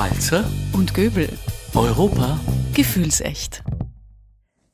Walzer und Göbel. Europa Gefühlsecht.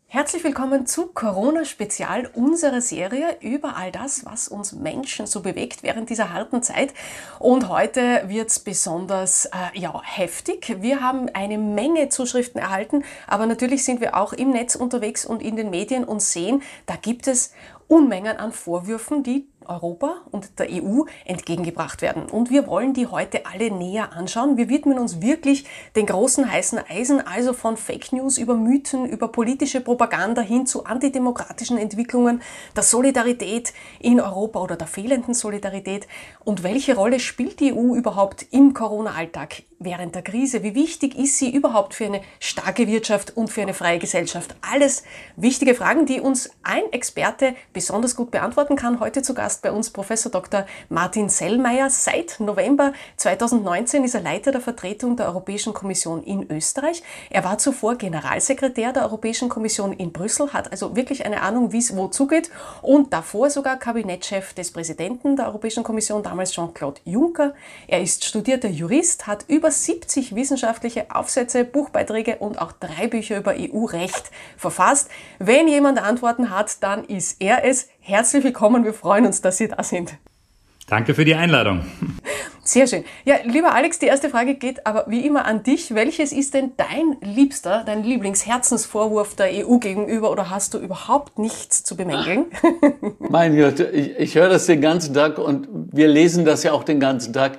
Herzlich willkommen zu Corona-Spezial, unserer Serie über all das, was uns Menschen so bewegt während dieser harten Zeit. Und heute wird es besonders äh, ja, heftig. Wir haben eine Menge Zuschriften erhalten, aber natürlich sind wir auch im Netz unterwegs und in den Medien und sehen, da gibt es Unmengen an Vorwürfen, die Europa und der EU entgegengebracht werden. Und wir wollen die heute alle näher anschauen. Wir widmen uns wirklich den großen heißen Eisen, also von Fake News über Mythen, über politische Propaganda hin zu antidemokratischen Entwicklungen, der Solidarität in Europa oder der fehlenden Solidarität. Und welche Rolle spielt die EU überhaupt im Corona-Alltag? Während der Krise? Wie wichtig ist sie überhaupt für eine starke Wirtschaft und für eine freie Gesellschaft? Alles wichtige Fragen, die uns ein Experte besonders gut beantworten kann. Heute zu Gast bei uns Professor Dr. Martin Sellmeier. Seit November 2019 ist er Leiter der Vertretung der Europäischen Kommission in Österreich. Er war zuvor Generalsekretär der Europäischen Kommission in Brüssel, hat also wirklich eine Ahnung, wie es wo zugeht und davor sogar Kabinettschef des Präsidenten der Europäischen Kommission, damals Jean-Claude Juncker. Er ist studierter Jurist, hat über über 70 wissenschaftliche Aufsätze, Buchbeiträge und auch drei Bücher über EU-Recht verfasst. Wenn jemand Antworten hat, dann ist er es. Herzlich willkommen, wir freuen uns, dass Sie da sind. Danke für die Einladung. Sehr schön. Ja, lieber Alex, die erste Frage geht aber wie immer an dich. Welches ist denn dein liebster, dein Lieblingsherzensvorwurf der EU gegenüber oder hast du überhaupt nichts zu bemängeln? Mein Gott, ich, ich höre das den ganzen Tag und wir lesen das ja auch den ganzen Tag.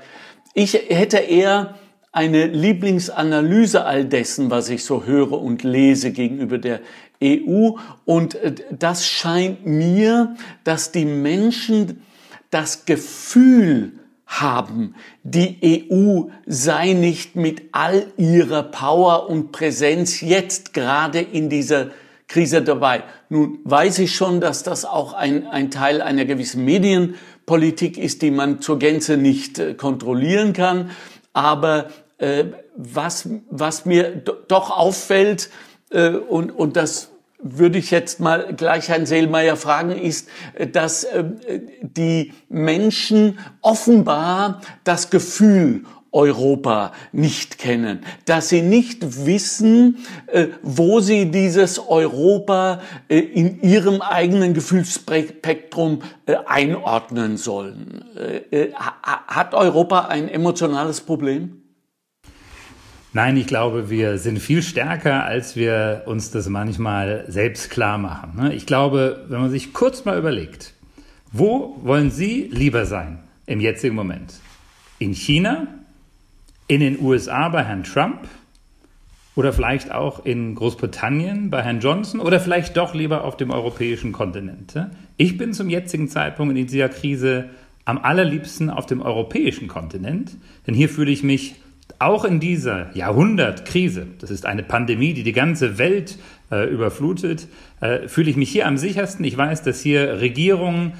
Ich hätte eher eine Lieblingsanalyse all dessen, was ich so höre und lese gegenüber der EU. Und äh, das scheint mir, dass die Menschen das Gefühl haben, die EU sei nicht mit all ihrer Power und Präsenz jetzt gerade in dieser Krise dabei. Nun weiß ich schon, dass das auch ein, ein Teil einer gewissen Medienpolitik ist, die man zur Gänze nicht äh, kontrollieren kann. Aber äh, was, was mir doch auffällt, äh, und, und das würde ich jetzt mal gleich Herrn Seelmeier fragen, ist, äh, dass äh, die Menschen offenbar das Gefühl Europa nicht kennen, dass sie nicht wissen, äh, wo sie dieses Europa in ihrem eigenen Gefühlsspektrum einordnen sollen. Hat Europa ein emotionales Problem? Nein, ich glaube, wir sind viel stärker, als wir uns das manchmal selbst klar machen. Ne? Ich glaube, wenn man sich kurz mal überlegt, wo wollen Sie lieber sein im jetzigen Moment? In China? In den USA bei Herrn Trump? Oder vielleicht auch in Großbritannien bei Herrn Johnson? Oder vielleicht doch lieber auf dem europäischen Kontinent? Ich bin zum jetzigen Zeitpunkt in dieser Krise am allerliebsten auf dem europäischen Kontinent, denn hier fühle ich mich auch in dieser Jahrhundertkrise, das ist eine Pandemie, die die ganze Welt äh, überflutet, äh, fühle ich mich hier am sichersten. Ich weiß, dass hier Regierungen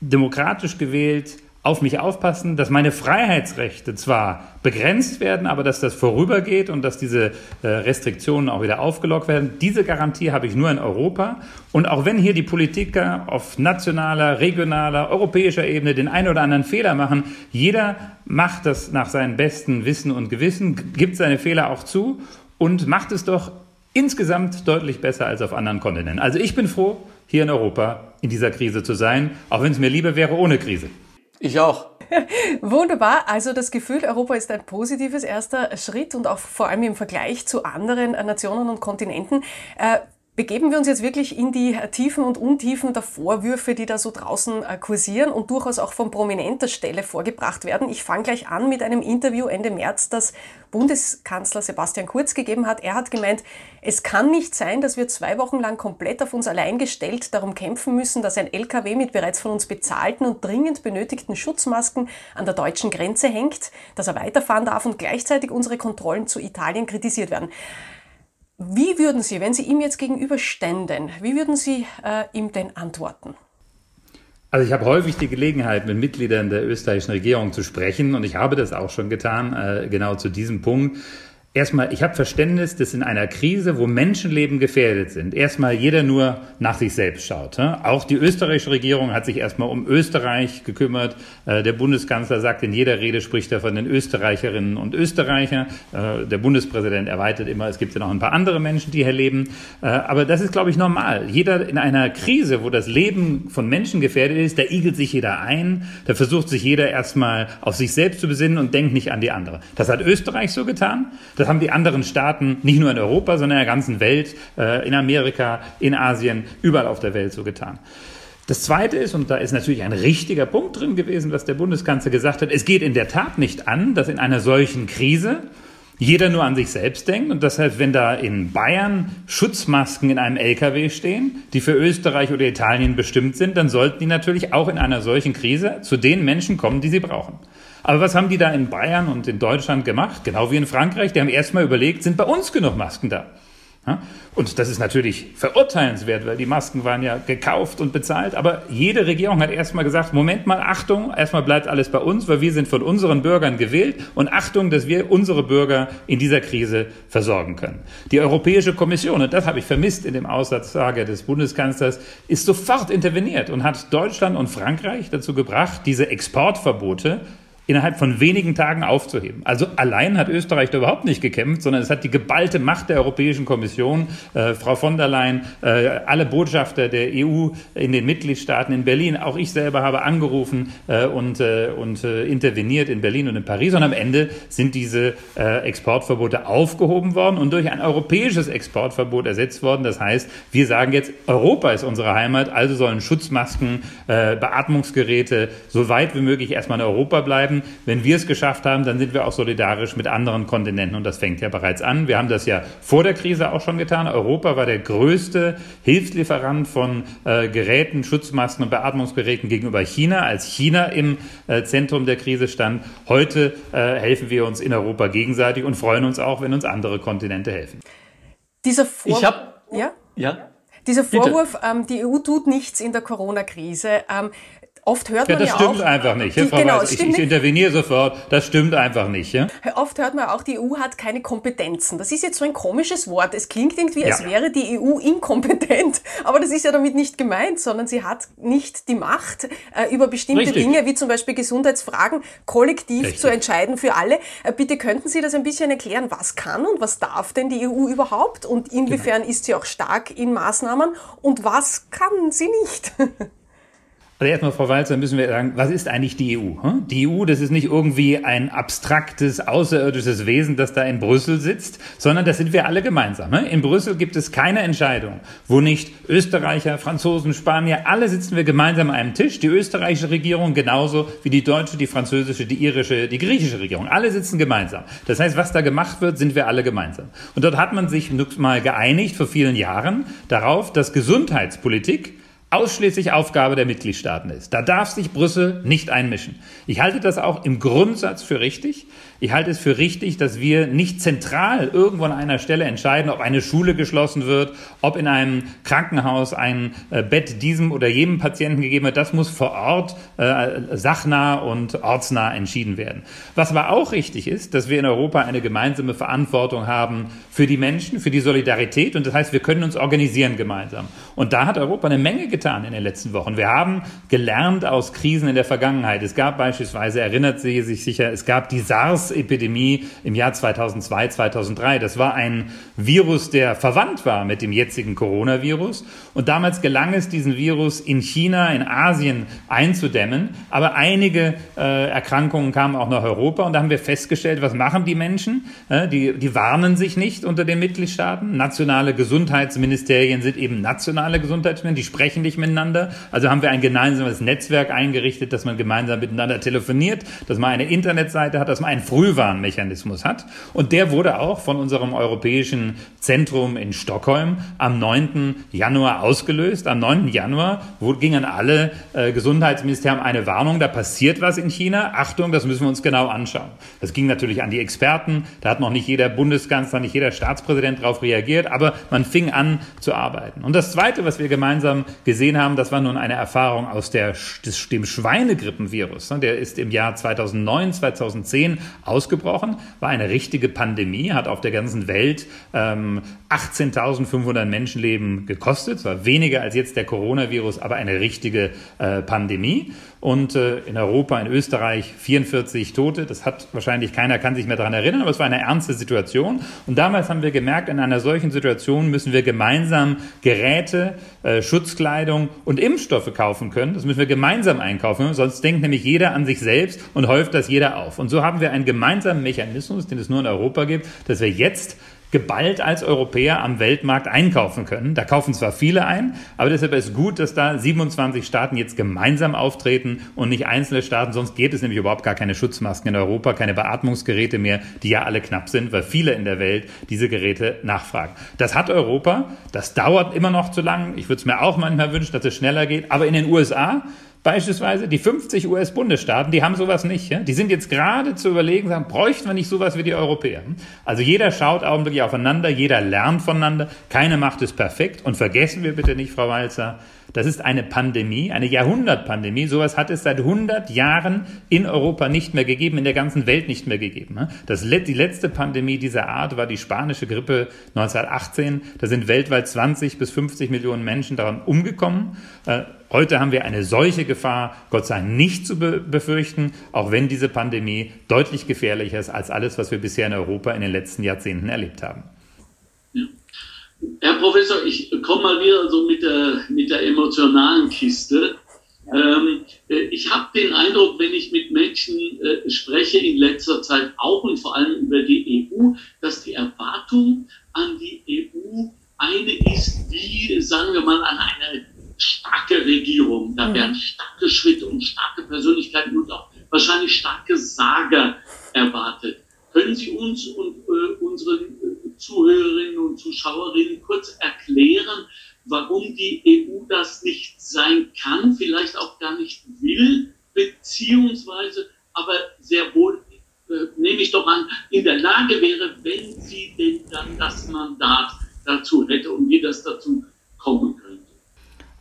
demokratisch gewählt auf mich aufpassen, dass meine Freiheitsrechte zwar begrenzt werden, aber dass das vorübergeht und dass diese äh, Restriktionen auch wieder aufgelockt werden. Diese Garantie habe ich nur in Europa. Und auch wenn hier die Politiker auf nationaler, regionaler, europäischer Ebene den einen oder anderen Fehler machen, jeder macht das nach seinem besten Wissen und Gewissen, gibt seine Fehler auch zu und macht es doch insgesamt deutlich besser als auf anderen Kontinenten. Also ich bin froh, hier in Europa in dieser Krise zu sein, auch wenn es mir lieber wäre ohne Krise. Ich auch. Wunderbar. Also das Gefühl, Europa ist ein positives erster Schritt und auch vor allem im Vergleich zu anderen Nationen und Kontinenten. Begeben wir uns jetzt wirklich in die Tiefen und Untiefen der Vorwürfe, die da so draußen äh, kursieren und durchaus auch von prominenter Stelle vorgebracht werden. Ich fange gleich an mit einem Interview Ende März, das Bundeskanzler Sebastian Kurz gegeben hat. Er hat gemeint, es kann nicht sein, dass wir zwei Wochen lang komplett auf uns allein gestellt darum kämpfen müssen, dass ein LKW mit bereits von uns bezahlten und dringend benötigten Schutzmasken an der deutschen Grenze hängt, dass er weiterfahren darf und gleichzeitig unsere Kontrollen zu Italien kritisiert werden. Wie würden Sie, wenn Sie ihm jetzt gegenüberständen, wie würden Sie äh, ihm denn antworten? Also ich habe häufig die Gelegenheit, mit Mitgliedern der österreichischen Regierung zu sprechen und ich habe das auch schon getan, äh, genau zu diesem Punkt. Erstmal, ich habe Verständnis, dass in einer Krise, wo Menschenleben gefährdet sind, erstmal jeder nur nach sich selbst schaut. Auch die österreichische Regierung hat sich erstmal um Österreich gekümmert. Äh, der Bundeskanzler sagt in jeder Rede, spricht er von den Österreicherinnen und Österreicher. Äh, der Bundespräsident erweitert immer, es gibt ja noch ein paar andere Menschen, die hier leben. Äh, aber das ist, glaube ich, normal. Jeder in einer Krise, wo das Leben von Menschen gefährdet ist, da igelt sich jeder ein, da versucht sich jeder erstmal auf sich selbst zu besinnen und denkt nicht an die andere. Das hat Österreich so getan. Das das haben die anderen Staaten nicht nur in Europa, sondern in der ganzen Welt, äh, in Amerika, in Asien, überall auf der Welt so getan. Das Zweite ist, und da ist natürlich ein richtiger Punkt drin gewesen, was der Bundeskanzler gesagt hat, es geht in der Tat nicht an, dass in einer solchen Krise jeder nur an sich selbst denkt. Und heißt, wenn da in Bayern Schutzmasken in einem LKW stehen, die für Österreich oder Italien bestimmt sind, dann sollten die natürlich auch in einer solchen Krise zu den Menschen kommen, die sie brauchen. Aber was haben die da in Bayern und in Deutschland gemacht? Genau wie in Frankreich. Die haben erstmal überlegt, sind bei uns genug Masken da? Und das ist natürlich verurteilenswert, weil die Masken waren ja gekauft und bezahlt. Aber jede Regierung hat erstmal gesagt, Moment mal, Achtung, erstmal bleibt alles bei uns, weil wir sind von unseren Bürgern gewählt. Und Achtung, dass wir unsere Bürger in dieser Krise versorgen können. Die Europäische Kommission, und das habe ich vermisst in dem Aussatzsage des Bundeskanzlers, ist sofort interveniert und hat Deutschland und Frankreich dazu gebracht, diese Exportverbote innerhalb von wenigen Tagen aufzuheben. Also allein hat Österreich da überhaupt nicht gekämpft, sondern es hat die geballte Macht der Europäischen Kommission, äh, Frau von der Leyen, äh, alle Botschafter der EU in den Mitgliedstaaten in Berlin, auch ich selber habe angerufen äh, und, äh, und äh, interveniert in Berlin und in Paris und amEnde sind diese äh, Exportverbote aufgehoben worden und durch ein europäisches Exportverbot ersetzt worden. Das heißt, wir sagen jetzt, Europa ist unsere Heimat, also sollen Schutzmasken, Beatmungsgeräte so weit wie möglich erstmal in Europa bleiben werden. Wenn wir es geschafft haben, dann sind wir auch solidarisch mit anderen Kontinenten und das fängt ja bereits an. Wir haben das ja vor der Krise auch schon getan. Europa war der größte Hilfslieferant von äh, Geräten, Schutzmasken und Beatmungsgeräten gegenüber China, als China im äh, Zentrum der Krise stand. Heute äh, helfen wir uns in Europa gegenseitig und freuen uns auch, wenn uns andere Kontinente helfen. Dieser Vor ich habe ja? ja? Dieser Vorwurf, ähm, die EU tut nichts in der Corona-Krise. Ähm, Oft hört man ja, das ja stimmt auch, einfach nicht. Die, Frau genau, Weiß, ich, ich interveniere sofort. Das stimmt einfach nicht. Ja? Oft hört man auch, die EU hat keine Kompetenzen. Das ist jetzt so ein komisches Wort. Es klingt irgendwie, ja. als wäre die EU inkompetent. Aber das ist ja damit nicht gemeint, sondern sie hat nicht die Macht, äh, über bestimmte Richtig. Dinge, wie zum Beispiel Gesundheitsfragen, kollektiv Richtig. zu entscheiden für alle. Äh, bitte könnten Sie das ein bisschen erklären, was kann und was darf denn die EU überhaupt und inwiefern genau. ist sie auch stark in Maßnahmen und was kann sie nicht? Also erstmal, Frau Walzer, müssen wir sagen, was ist eigentlich die EU? Hm? Die EU, das ist nicht irgendwie ein abstraktes, außerirdisches Wesen, das da in Brüssel sitzt, sondern das sind wir alle gemeinsam. Hm? In Brüssel gibt es keine Entscheidung, wo nicht Österreicher, Franzosen, Spanier, alle sitzen wir gemeinsam an einem Tisch. Die österreichische Regierung genauso wie die deutsche, die französische, die irische, die griechische Regierung. Alle sitzen gemeinsam. Das heißt, was da gemacht wird, sind wir alle gemeinsam. Und dort hat man sich mal geeinigt vor vielen Jahren darauf, dass Gesundheitspolitik ausschließlich Aufgabe der Mitgliedstaaten ist. Da darf sich Brüssel nicht einmischen. Ich halte das auch im Grundsatz für richtig. Ich halte es für richtig, dass wir nicht zentral irgendwo an einer Stelle entscheiden, ob eine Schule geschlossen wird, ob in einem Krankenhaus ein äh, Bett diesem oder jenem Patienten gegeben wird. Das muss vor Ort äh, sachnah und ortsnah entschieden werden. Was aber auch richtig ist, dass wir in Europa eine gemeinsame Verantwortung haben für die Menschen, für die Solidarität. Und das heißt, wir können uns organisieren gemeinsam. Und da hat Europa eine Menge getan in den letzten Wochen. Wir haben gelernt aus Krisen in der Vergangenheit. Es gab beispielsweise, erinnert Sie sich sicher, es gab die SARS SARS-Epidemie im Jahr 2002, 2003. Das war ein Virus, der verwandt war mit dem jetzigen Coronavirus. Und damals gelang es, diesen Virus in China, in Asien einzudämmen. Aber einige äh, Erkrankungen kamen auch nach Europa. Und da haben wir festgestellt, was machen die Menschen? Äh, die, die warnen sich nicht unter den Mitgliedstaaten. Nationale Gesundheitsministerien sind eben nationale Gesundheitsministerien, die sprechen nicht miteinander. Also haben wir ein gemeinsames Netzwerk eingerichtet, dass man gemeinsam miteinander telefoniert, dass man eine Internetseite hat, dass man ein Frühwarnmechanismus hat. Und der wurde auch von unserem europäischen Zentrum in Stockholm am 9. Januar ausgelöst. Am 9. Januar gingen alle äh, eine Warnung, da passiert was in China. Achtung, das müssen wir uns genau anschauen. Das ging natürlich an die Experten. Da hat noch nicht jeder Bundeskanzler, nicht jeder Staatspräsident darauf reagiert, aber man fing an zu arbeiten. Und das Zweite, Zweite, was wir gemeinsam gesehen haben, das war nun eine Erfahrung aus der, des, dem Schweinegrippenvirus. Ne? Der ist im Jahr 2009, 2010 ausgebrochen, war eine richtige Pandemie, hat auf der ganzen Welt ähm, 18.500 Menschenleben gekostet. Es war weniger als jetzt der Coronavirus, aber eine richtige äh, Pandemie. Und äh, in Europa, in Österreich 44 Tote. Das hat wahrscheinlich keiner, kann sich mehr daran erinnern, aber es war eine ernste Situation. Und damals haben wir gemerkt, in einer solchen Situation müssen wir gemeinsam Geräte, äh, Schutzkleidung und Impfstoffe kaufen können. Das müssen wir gemeinsam einkaufen, sonst denkt nämlich jeder an sich selbst und häuft das jeder auf. Und so haben wir einen gemeinsamen Mechanismus, den es nur in Europa gibt, dass wir jetzt geballt als Europäer am Weltmarkt einkaufen können. Da kaufen zwar viele ein, aber deshalb ist gut, dass da 27 Staaten jetzt gemeinsam auftreten und nicht einzelne Staaten. Sonst geht es nämlich überhaupt gar keine Schutzmasken in Europa, keine Beatmungsgeräte mehr, die ja alle knapp sind, weil viele in der Welt diese Geräte nachfragen. Das hat Europa. Das dauert immer noch zu lang. Ich würde es mir auch manchmal wünschen, dass es schneller geht. Aber in den USA Beispielsweise die 50 US-Bundesstaaten, die haben sowas nicht. Ja? Die sind jetzt gerade zu überlegen, sagen, bräuchten wir nicht sowas wie die Europäer? Also jeder schaut augenblicklich aufeinander, jeder lernt voneinander, keine macht es perfekt. Und vergessen wir bitte nicht, Frau Walzer, das ist eine Pandemie, eine Jahrhundertpandemie. Sowas hat es seit 100 Jahren in Europa nicht mehr gegeben, in der ganzen Welt nicht mehr gegeben. Ne? Das, die letzte Pandemie dieser Art war die spanische Grippe 1918. Da sind weltweit 20 bis 50 Millionen Menschen daran umgekommen. Äh, heute haben wir eine solche Gefahr, Gott sei Dank, nicht zu befürchten, auch wenn diese Pandemie deutlich gefährlicher ist als alles, was wir bisher in Europa in den letzten Jahrzehnten erlebt haben. Herr Professor, ich komme mal wieder so mit der, mit der emotionalen Kiste. Ähm, äh, ich habe den Eindruck, wenn ich mit Menschen äh, spreche in letzter Zeit auch und vor allem über die EU, dass die Erwartung an die EU eine ist, wie, sagen wir mal, an eine starke Regierung. Da mhm. werden starke Schritte und starke Persönlichkeiten und auch wahrscheinlich starke Sager erwartet. Können Sie uns und äh, unseren Zuhörerinnen und Zuschauerinnen kurz erklären, warum die EU das nicht sein kann, vielleicht auch gar nicht will, beziehungsweise aber sehr wohl, äh, nehme ich doch an, in der Lage wäre, wenn sie denn dann das Mandat dazu hätte und wie das dazu kommen könnte?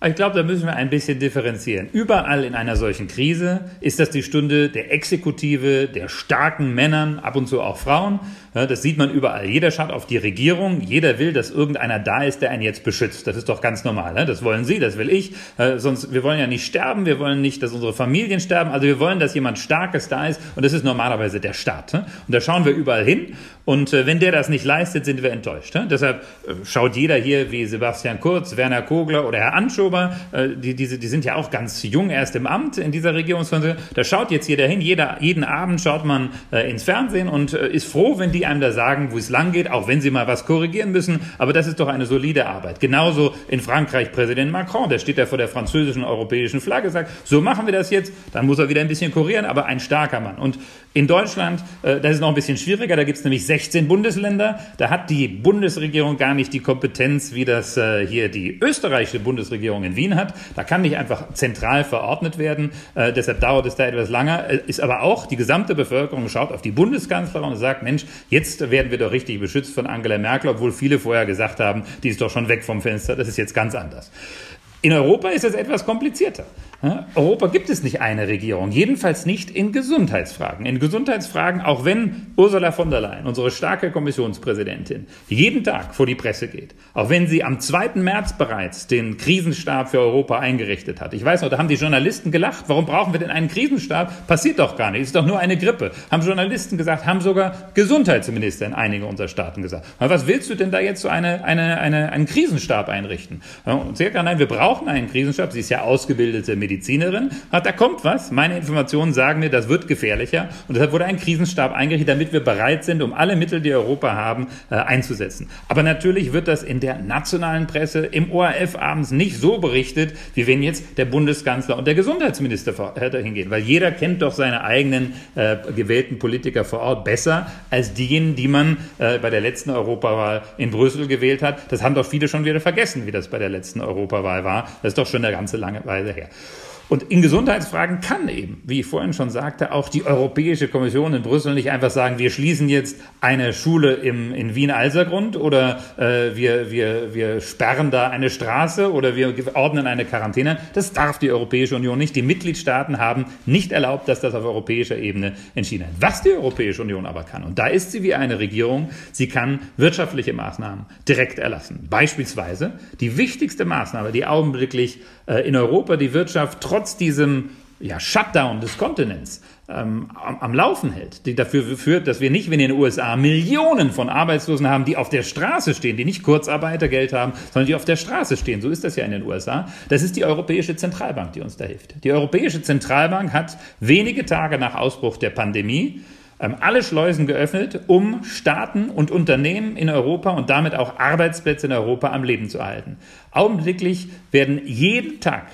Ich glaube, da müssen wir ein bisschen differenzieren. Überall in einer solchen Krise ist das die Stunde der Exekutive, der starken Männern, ab und zu auch Frauen. Das sieht man überall. Jeder schaut auf die Regierung. Jeder will, dass irgendeiner da ist, der einen jetzt beschützt. Das ist doch ganz normal. Das wollen Sie, das will ich. Sonst, wir wollen ja nicht sterben. Wir wollen nicht, dass unsere Familien sterben. Also wir wollen, dass jemand Starkes da ist. Und das ist normalerweise der Staat. Und da schauen wir überall hin. Und wenn der das nicht leistet, sind wir enttäuscht. Deshalb äh, schaut jeder hier wie Sebastian Kurz, Werner Kogler oder Herr Anschober äh, die, die, die sind ja auch ganz jung erst im Amt in dieser Regierungskonstellation. Da schaut jetzt jeder hin, jeder, jeden Abend schaut man äh, ins Fernsehen und äh, ist froh, wenn die einem da sagen, wo es lang geht, auch wenn sie mal was korrigieren müssen. Aber das ist doch eine solide Arbeit. Genauso in Frankreich Präsident Macron, der steht da vor der französischen europäischen Flagge, sagt, so machen wir das jetzt. Dann muss er wieder ein bisschen kurieren, aber ein starker Mann. Und in Deutschland, äh, das ist noch ein bisschen schwieriger, da gibt es nämlich 16 Bundesländer. Da hat die Bundesregierung gar nicht die Kompetenz, wie das äh, hier die österreichische Bundesregierung in Wien hat. Da kann nicht einfach zentral verordnet werden. Äh, deshalb dauert es da etwas länger. Äh, ist aber auch die gesamte Bevölkerung schaut auf die Bundeskanzlerin und sagt, Mensch, jetzt werden wir doch richtig beschützt von Angela Merkel, obwohl viele vorher gesagt haben, die ist doch schon weg vom Fenster. Das ist jetzt ganz anders. In Europa ist es etwas komplizierter. Europa gibt es nicht eine Regierung, jedenfalls nicht in Gesundheitsfragen. In Gesundheitsfragen, auch wenn Ursula von der Leyen, unsere starke Kommissionspräsidentin, jeden Tag vor die Presse geht, auch wenn sie am 2. März bereits den Krisenstab für Europa eingerichtet hat. Ich weiß noch, da haben die Journalisten gelacht, warum brauchen wir denn einen Krisenstab? Passiert doch gar nicht, ist doch nur eine Grippe. Haben Journalisten gesagt, haben sogar Gesundheitsminister in einigen unserer Staaten gesagt. Was willst du denn da jetzt so eine, eine, eine, einen Krisenstab einrichten? Und hat gesagt, nein, wir brauchen einen Krisenstab. Sie ist ja ausgebildete Medizinerin. Medizinerin, hat, da kommt was. Meine Informationen sagen mir, das wird gefährlicher. Und deshalb wurde ein Krisenstab eingerichtet, damit wir bereit sind, um alle Mittel, die Europa haben, äh, einzusetzen. Aber natürlich wird das in der nationalen Presse, im ORF abends nicht so berichtet, wie wenn jetzt der Bundeskanzler und der Gesundheitsminister dahin gehen. Weil jeder kennt doch seine eigenen äh, gewählten Politiker vor Ort besser als diejenigen, die man äh, bei der letzten Europawahl in Brüssel gewählt hat. Das haben doch viele schon wieder vergessen, wie das bei der letzten Europawahl war. Das ist doch schon eine ganze lange Weile her. Und in Gesundheitsfragen kann eben, wie ich vorhin schon sagte, auch die Europäische Kommission in Brüssel nicht einfach sagen, wir schließen jetzt eine Schule im, in Wien-Alsergrund oder äh, wir, wir, wir sperren da eine Straße oder wir ordnen eine Quarantäne. Das darf die Europäische Union nicht. Die Mitgliedstaaten haben nicht erlaubt, dass das auf europäischer Ebene entschieden wird. Was die Europäische Union aber kann, und da ist sie wie eine Regierung, sie kann wirtschaftliche Maßnahmen direkt erlassen. Beispielsweise die wichtigste Maßnahme, die augenblicklich äh, in Europa die Wirtschaft trotz diesem ja, Shutdown des Kontinents ähm, am, am, Laufen hält, die dafür führt, dass wir nicht wie in den USA Millionen von Arbeitslosen haben, die auf der Straße stehen, die nicht Kurzarbeitergeld haben, sondern die auf der Straße stehen. So ist das ja in den USA. Das ist die Europäische Zentralbank, die uns da hilft. Die Europäische Zentralbank hat wenige Tage nach Ausbruch der Pandemie ähm, alle Schleusen geöffnet, um Staaten und Unternehmen in Europa und damit auch Arbeitsplätze in Europa am Leben zu erhalten. Augenblicklich werden jeden Tag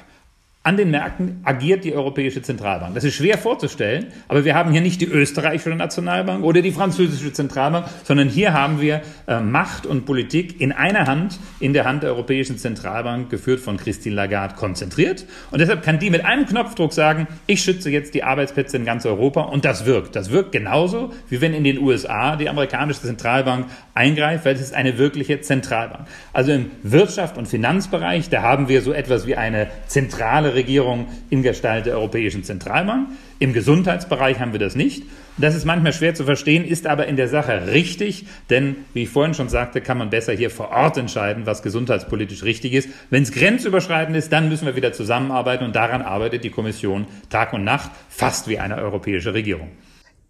an den Märkten agiert die Europäische Zentralbank. Das ist schwer vorzustellen, aber wir haben hier nicht die österreichische Nationalbank oder die französische Zentralbank, sondern hier haben wir äh, Macht und Politik in einer Hand, in der Hand der Europäischen Zentralbank, geführt von Christine Lagarde, konzentriert. Und deshalb kann die mit einem Knopfdruck sagen, ich schütze jetzt die Arbeitsplätze in ganz Europa und das wirkt. Das wirkt genauso, wie wenn in den USA die amerikanische Zentralbank eingreift, weil es ist eine wirkliche Zentralbank. Also im Wirtschaft- und Finanzbereich, da haben wir so etwas wie eine zentrale Regierung in Gestalt der Europäischen Zentralbank. Im Gesundheitsbereich haben wir das nicht. Das ist manchmal schwer zu verstehen, ist aber in der Sache richtig, denn wie ich vorhin schon sagte, kann man besser hier vor Ort entscheiden, was gesundheitspolitisch richtig ist. Wenn es grenzüberschreitend ist, dann müssen wir wieder zusammenarbeiten und daran arbeitet die Kommission Tag und Nacht, fast wie eine europäische Regierung.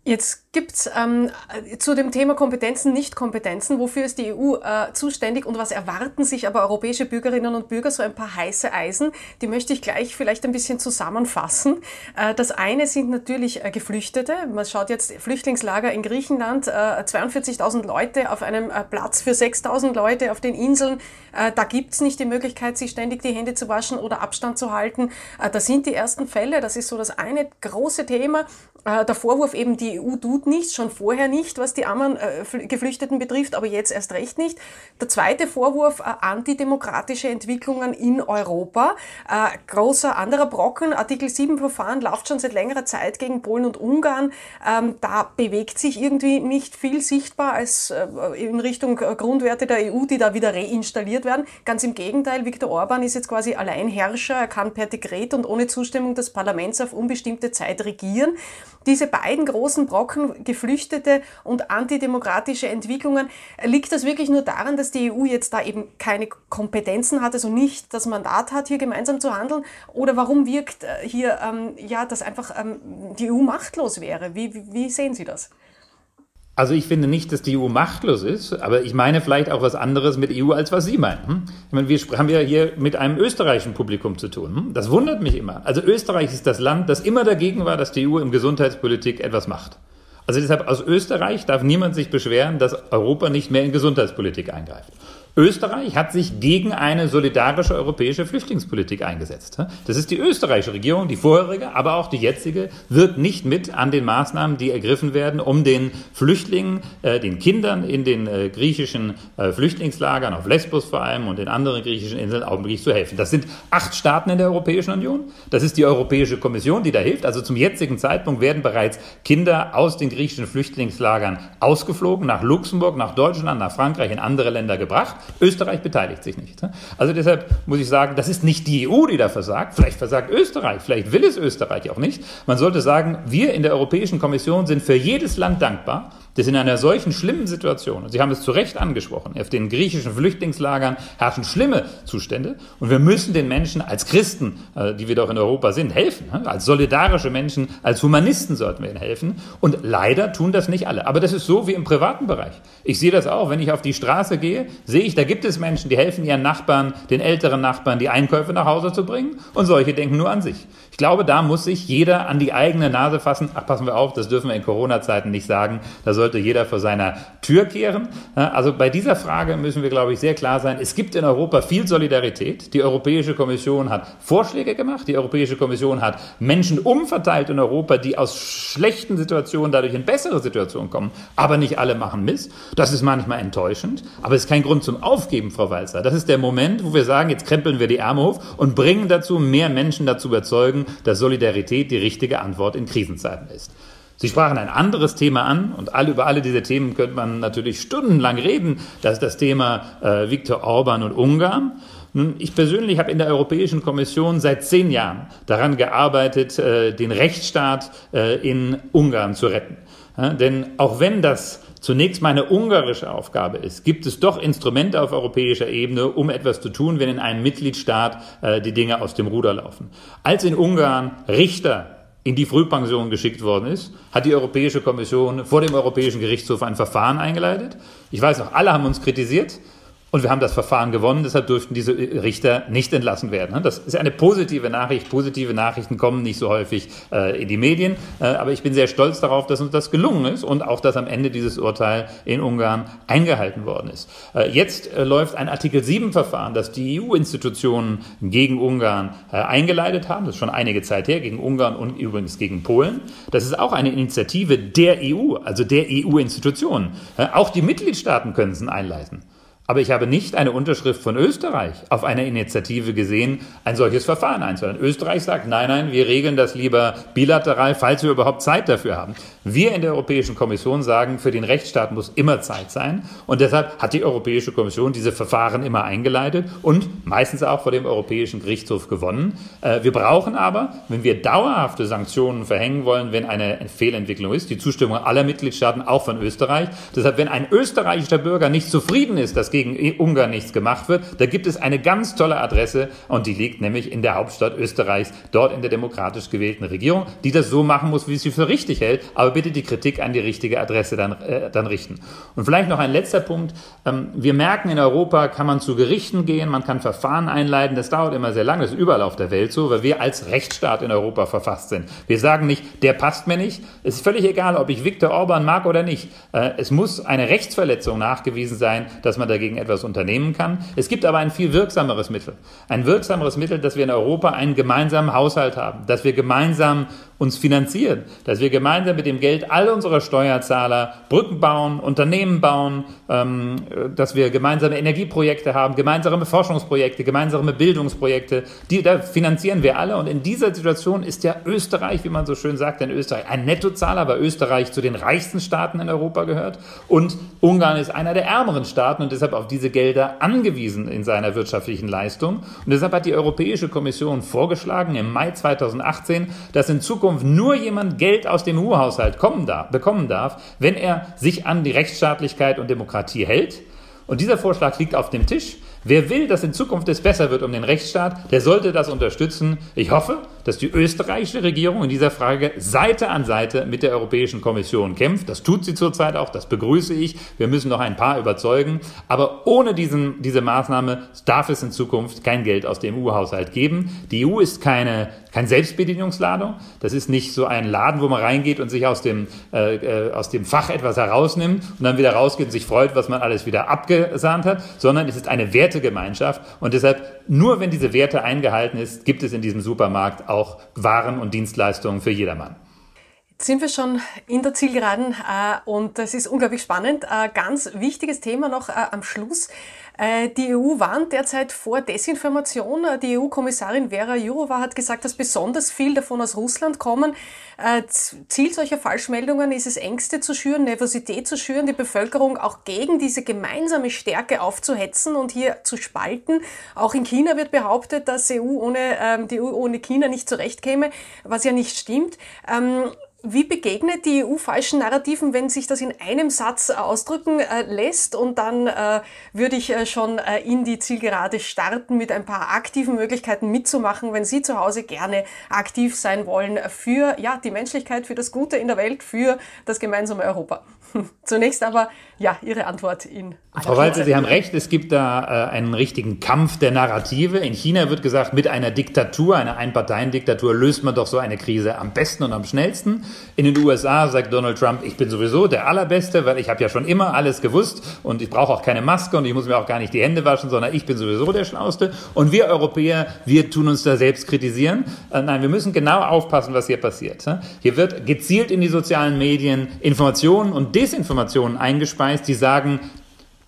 Jetzt gibt's ähm, zu dem Thema Kompetenzen, Nicht-Kompetenzen, wofür ist die EU äh, zuständig und was erwarten sich aber europäische Bürgerinnen und Bürger, so ein paar heiße Eisen, die möchte ich gleich vielleicht ein bisschen zusammenfassen. Äh, das eine sind natürlich äh, Geflüchtete. Man schaut jetzt Flüchtlingslager in Griechenland, äh, 42.000 Leute auf einem äh, Platz für 6.000 Leute auf den Inseln. Äh, da gibt's nicht die Möglichkeit, sich ständig die Hände zu waschen oder Abstand zu halten. Äh, da sind die ersten Fälle, das ist so das eine große Thema. Äh, der Vorwurf eben, die EU tut nichts, schon vorher nicht, was die armen äh, Geflüchteten betrifft, aber jetzt erst recht nicht. Der zweite Vorwurf, äh, antidemokratische Entwicklungen in Europa. Äh, großer anderer Brocken, Artikel 7 Verfahren läuft schon seit längerer Zeit gegen Polen und Ungarn. Ähm, da bewegt sich irgendwie nicht viel sichtbar als äh, in Richtung äh, Grundwerte der EU, die da wieder reinstalliert werden. Ganz im Gegenteil, Viktor Orban ist jetzt quasi Alleinherrscher, er kann per Dekret und ohne Zustimmung des Parlaments auf unbestimmte Zeit regieren. Diese beiden großen Brocken, Geflüchtete und antidemokratische Entwicklungen, liegt das wirklich nur daran, dass die EU jetzt da eben keine Kompetenzen hat, also nicht das Mandat hat, hier gemeinsam zu handeln? Oder warum wirkt äh, hier, ähm, ja, dass einfach ähm, die EU machtlos wäre? Wie, wie, sehen Sie das? Also ich finde nicht, dass die EU machtlos ist, aber ich meine vielleicht auch was anderes mit EU, als was Sie meinen. Hm? Ich meine, wir haben ja hier mit einem österreichischen Publikum zu tun. Hm? Das wundert mich immer. Also Österreich ist das Land, das immer dagegen war, dass die EU im Gesundheitspolitik etwas macht. Also deshalb aus Österreich darf niemand sich beschweren, dass Europa nicht mehr in Gesundheitspolitik eingreift. Österreich hat sich gegen eine solidarische europäische Flüchtlingspolitik eingesetzt. Das ist die österreichische Regierung, die vorherige, aber auch die jetzige, wirkt nicht mit an den Maßnahmen, die ergriffen werden, um den Flüchtlingen, äh, den Kindern in den äh, griechischen äh, Flüchtlingslagern, auf Lesbos vor allem und in anderen griechischen Inseln augenblicklich zu helfen. Das sind acht Staaten in der Europäischen Union. Das ist die Europäische Kommission, die da hilft. Also zum jetzigen Zeitpunkt werden bereits Kinder aus den griechischen Flüchtlingslagern ausgeflogen, nach Luxemburg, nach Deutschland, nach Frankreich, in andere Länder gebracht. Österreich beteiligt sich nicht. Also deshalb muss ich sagen, das ist nicht die EU, die da versagt. Vielleicht versagt Österreich, vielleicht will es Österreich auch nicht. Man sollte sagen, wir in der Europäischen Kommission sind für jedes Land dankbar, das in einer solchen schlimmen Situation, und Sie haben es zu Recht angesprochen, auf den griechischen Flüchtlingslagern herrschen schlimme Zustände und wir müssen den Menschen als Christen, äh, die wir doch in Europa sind, helfen. Als solidarische Menschen, als Humanisten sollten wir ihnen helfen. Und leider tun das nicht alle. Aber das ist so wie im privaten Bereich. Ich sehe das auch, wenn ich auf die Straße gehe, sehe ich, da gibt es Menschen, die helfen ihren Nachbarn, den älteren Nachbarn, die Einkäufe nach Hause zu bringen und solche denken nur an sich. Ich glaube, da muss sich jeder an die eigene Nase fassen. Ach, passen wir auf, das dürfen wir in Corona-Zeiten nicht sagen. Da sollte jeder vor seiner Tür kehren. Also bei dieser Frage müssen wir, glaube ich, sehr klar sein. Es gibt in Europa viel Solidarität. Die Europäische Kommission hat Vorschläge gemacht. Die Europäische Kommission hat Menschen umverteilt in Europa, die aus schlechten Situationen dadurch in bessere Situationen kommen. Aber nicht alle machen Mist. Das ist manchmal enttäuschend. Aber es ist kein Grund zum Aufgeben, Frau Walzer. Das ist der Moment, wo wir sagen, jetzt krempeln wir die Ärmel hoch und bringen dazu, mehr Menschen dazu überzeugen, dass Solidarität die richtige Antwort in Krisenzeiten ist. Sie sprachen ein anderes Thema an und alle, über alle diese Themen könnte man natürlich stundenlang reden. Das ist das Thema äh, Viktor Orban und Ungarn. Nun, ich persönlich habe in der Europäischen Kommission seit zehn Jahren daran gearbeitet, äh, den Rechtsstaat äh, in Ungarn zu retten. Ja, denn auch wenn das zunächst mal eine ungarische Aufgabe ist, gibt es doch Instrumente auf europäischer Ebene, um etwas zu tun, wenn in einem Mitgliedstaat äh, die Dinge aus dem Ruder laufen. Als in Ungarn Richter in die Frühpension geschickt worden ist, hat die Europäische Kommission vor dem Europäischen Gerichtshof ein Verfahren eingeleitet. Ich weiß noch, alle haben uns kritisiert. Und wir haben das Verfahren gewonnen, deshalb durften diese Richter nicht entlassen werden. Das ist eine positive Nachricht. Positive Nachrichten kommen nicht so häufig äh, in die Medien. Äh, aber ich bin sehr stolz darauf, dass uns das gelungen ist und auch, dass am Ende dieses Urteil in Ungarn eingehalten worden ist. Äh, jetzt läuft ein Artikel 7-Verfahren, das die EU-Institutionen gegen Ungarn eingeleitet haben. Das ist schon einige Zeit her, gegen Ungarn und übrigens gegen Polen. Das ist auch eine Initiative der EU, also der EU-Institutionen. Auch die Mitgliedstaaten können es einleiten. Aber ich habe nicht eine Unterschrift von Österreich auf einer Initiative gesehen, ein solches Verfahren einzuleiten. Österreich sagt, nein, nein, wir regeln das lieber bilateral, falls wir überhaupt Zeit dafür haben. Wir in der Europäischen Kommission sagen, für den Rechtsstaat muss immer Zeit sein. Und deshalb hat die Europäische Kommission diese Verfahren immer eingeleitet und meistens auch vor dem Europäischen Gerichtshof gewonnen. Äh, wir brauchen aber, wenn wir dauerhafte Sanktionen verhängen wollen, wenn eine Fehlentwicklung ist, die Zustimmung aller Mitgliedstaaten, auch von Österreich. Deshalb, wenn ein österreichischer Bürger nicht zufrieden ist, dass gegen Ungarn nichts gemacht wird, da gibt es eine ganz tolle Adresse und die liegt nämlich in der Hauptstadt Österreichs, dort in der demokratisch gewählten Regierung, die das so machen muss, wie sie für richtig hält, aber bitte die Kritik an die richtige Adresse dann, äh, dann richten. Und vielleicht noch ein letzter Punkt. Ähm, wir merken, in Europa kann man zu Gerichten gehen, man kann Verfahren einleiten, das dauert immer sehr lange, das ist überall auf der Welt so, weil wir als Rechtsstaat in Europa verfasst sind. Wir sagen nicht, der passt mir nicht, es ist völlig egal, ob ich Viktor Orban mag oder nicht. Äh, es muss eine Rechtsverletzung nachgewiesen sein, dass man dagegen dagegen etwas unternehmen kann. Es gibt aber ein viel wirksameres Mittel. Ein wirksameres Mittel, dass wir in Europa einen gemeinsamen Haushalt haben, dass wir gemeinsam uns finanzieren, dass wir gemeinsam mit dem Geld all unserer Steuerzahler Brücken bauen, Unternehmen bauen, ähm, dass wir gemeinsame Energieprojekte haben, gemeinsame Forschungsprojekte, gemeinsame Bildungsprojekte, die da finanzieren wir alle. Und in dieser Situation ist ja Österreich, wie man so schön sagt, in Österreich ein Nettozahler, weil Österreich zu den reichsten Staaten in Europa gehört und Ungarn ist einer der ärmeren Staaten und deshalb auf diese Gelder angewiesen in seiner wirtschaftlichen Leistung. Und deshalb hat die Europäische Kommission vorgeschlagen im Mai 2018, dass in Zukunft Zukunft nur jemand Geld aus dem EU-Haushalt bekommen darf, wenn er sich an die Rechtsstaatlichkeit und Demokratie hält. Und dieser Vorschlag liegt auf dem Tisch. Wer will, dass in Zukunft es besser wird um den Rechtsstaat, der sollte das unterstützen. Ich hoffe, dass die österreichische Regierung in dieser Frage Seite an Seite mit der Europäischen Kommission kämpft. Das tut sie zurzeit auch, das begrüße ich. Wir müssen noch ein paar überzeugen. Aber ohne diesen, diese Maßnahme darf es in Zukunft kein Geld aus dem EU-Haushalt geben. Die EU ist keine, kein Selbstbedienungsladen. Das ist nicht so ein Laden, wo man reingeht und sich aus dem, äh, äh, aus dem Fach etwas herausnimmt und dann wieder rausgeht und sich freut, was man alles wieder abgesahnt hat, sondern es ist eine Wert Wertegemeinschaft. Und deshalb, nur wenn diese Werte eingehalten ist, gibt es in diesem Supermarkt auch Waren und Dienstleistungen für jedermann. Jetzt sind wir schon in der Zielgeraden äh, und es ist unglaublich spannend. Äh, ganz wichtiges Thema noch äh, am Schluss. Äh, die EU warnt derzeit vor Desinformation. Äh, die EU-Kommissarin Vera Jourova hat gesagt, dass besonders viel davon aus Russland kommen. Äh, Ziel solcher Falschmeldungen ist es, Ängste zu schüren, Nervosität zu schüren, die Bevölkerung auch gegen diese gemeinsame Stärke aufzuhetzen und hier zu spalten. Auch in China wird behauptet, dass EU ohne, ähm, die EU ohne China nicht zurechtkäme, was ja nicht stimmt. Wie begegnet die EU falschen Narrativen, wenn sich das in einem Satz äh, ausdrücken äh, lässt? Und dann äh, würde ich schon in die Zielgerade starten mit ein paar aktiven Möglichkeiten mitzumachen, wenn Sie zu Hause gerne aktiv sein wollen für ja, die Menschlichkeit, für das Gute in der Welt, für das gemeinsame Europa. Zunächst aber ja, Ihre Antwort in Frau Walzer, Sie haben recht, es gibt da äh, einen richtigen Kampf der Narrative. In China wird gesagt, mit einer Diktatur, einer Einparteiendiktatur, löst man doch so eine Krise am besten und am schnellsten. In den USA sagt Donald Trump, ich bin sowieso der Allerbeste, weil ich habe ja schon immer alles gewusst und ich brauche auch keine Maske und ich muss mir auch gar nicht die Hände waschen, sondern ich bin sowieso der Schlauste. Und wir Europäer, wir tun uns da selbst kritisieren. Äh, nein, wir müssen genau aufpassen, was hier passiert. Hier wird gezielt in die sozialen Medien Informationen und Desinformationen eingespeist, die sagen,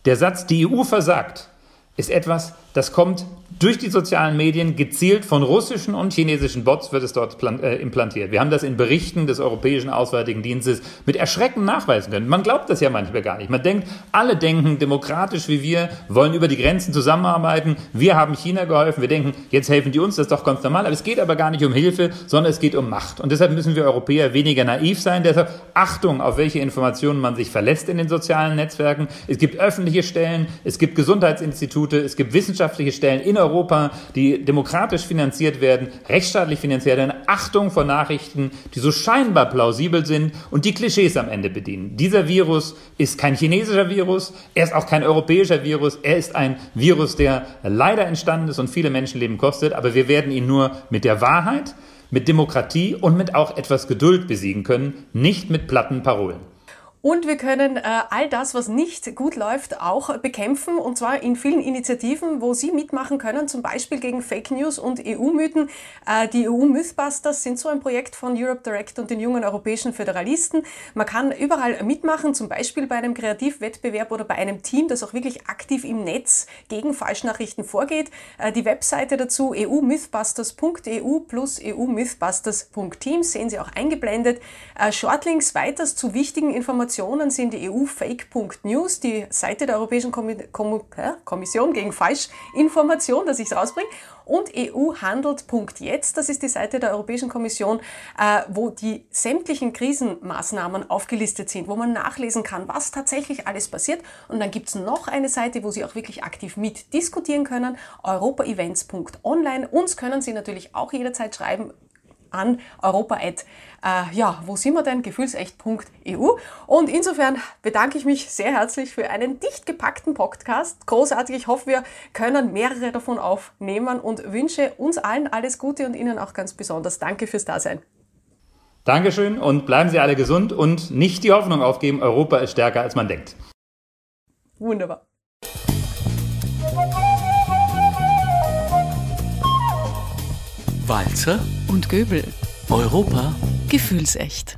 der Satz, die EU versagt, ist etwas, das kommt durch die sozialen Medien gezielt von russischen und chinesischen Bots wird es dort äh, implantiert. Wir haben das in Berichten des Europäischen Auswärtigen Dienstes mit Erschrecken nachweisen können. Man glaubt das ja manchmal gar nicht. Man denkt, alle denken demokratisch wie wir, wollen über die Grenzen zusammenarbeiten. Wir haben China geholfen. Wir denken, jetzt helfen die uns, das ist doch ganz normal. Aber es geht aber gar nicht um Hilfe, sondern es geht um Macht. Und deshalb müssen wir Europäer weniger naiv sein. Deshalb Achtung, auf welche Informationen man sich verlässt in den sozialen Netzwerken. Es gibt öffentliche Stellen, es gibt Gesundheitsinstitute, es gibt wissenschaftliche Stellen in Europa Europa, die demokratisch finanziert werden, rechtsstaatlich finanziert werden, Achtung vor Nachrichten, die so scheinbar plausibel sind und die Klischees am Ende bedienen. Dieser Virus ist kein chinesischer Virus, er ist auch kein europäischer Virus, er ist ein Virus, der leider entstanden ist und viele Menschenleben kostet, aber wir werden ihn nur mit der Wahrheit, mit Demokratie und mit auch etwas Geduld besiegen können, nicht mit platten Parolen. Und wir können äh, all das, was nicht gut läuft, auch bekämpfen. Und zwar in vielen Initiativen, wo Sie mitmachen können, zum Beispiel gegen Fake News und EU-Mythen. Äh, die EU-Mythbusters sind so ein Projekt von Europe Direct und den jungen europäischen Föderalisten. Man kann überall mitmachen, zum Beispiel bei einem Kreativwettbewerb oder bei einem Team, das auch wirklich aktiv im Netz gegen Falschnachrichten vorgeht. Äh, die Webseite dazu eu-mythbusters.eu plus eu-mythbusters.team sehen Sie auch eingeblendet. Äh, Shortlinks weiters zu wichtigen Informationen Informationen sind die EU-Fake.news, die Seite der Europäischen Kommission gegen Falschinformation, dass ich es rausbringe, und EU-handelt.jetzt, das ist die Seite der Europäischen Kommission, äh, wo die sämtlichen Krisenmaßnahmen aufgelistet sind, wo man nachlesen kann, was tatsächlich alles passiert. Und dann gibt es noch eine Seite, wo Sie auch wirklich aktiv mitdiskutieren können, europaevents.online. Uns können Sie natürlich auch jederzeit schreiben, an europa äh, ja, wo sind wir denn? Gefühlsecht.eu. Und insofern bedanke ich mich sehr herzlich für einen dicht gepackten Podcast. Großartig. Ich hoffe, wir können mehrere davon aufnehmen und wünsche uns allen alles Gute und Ihnen auch ganz besonders. Danke fürs Dasein. Dankeschön und bleiben Sie alle gesund und nicht die Hoffnung aufgeben, Europa ist stärker als man denkt. Wunderbar. Walzer und Göbel. Europa gefühlsecht.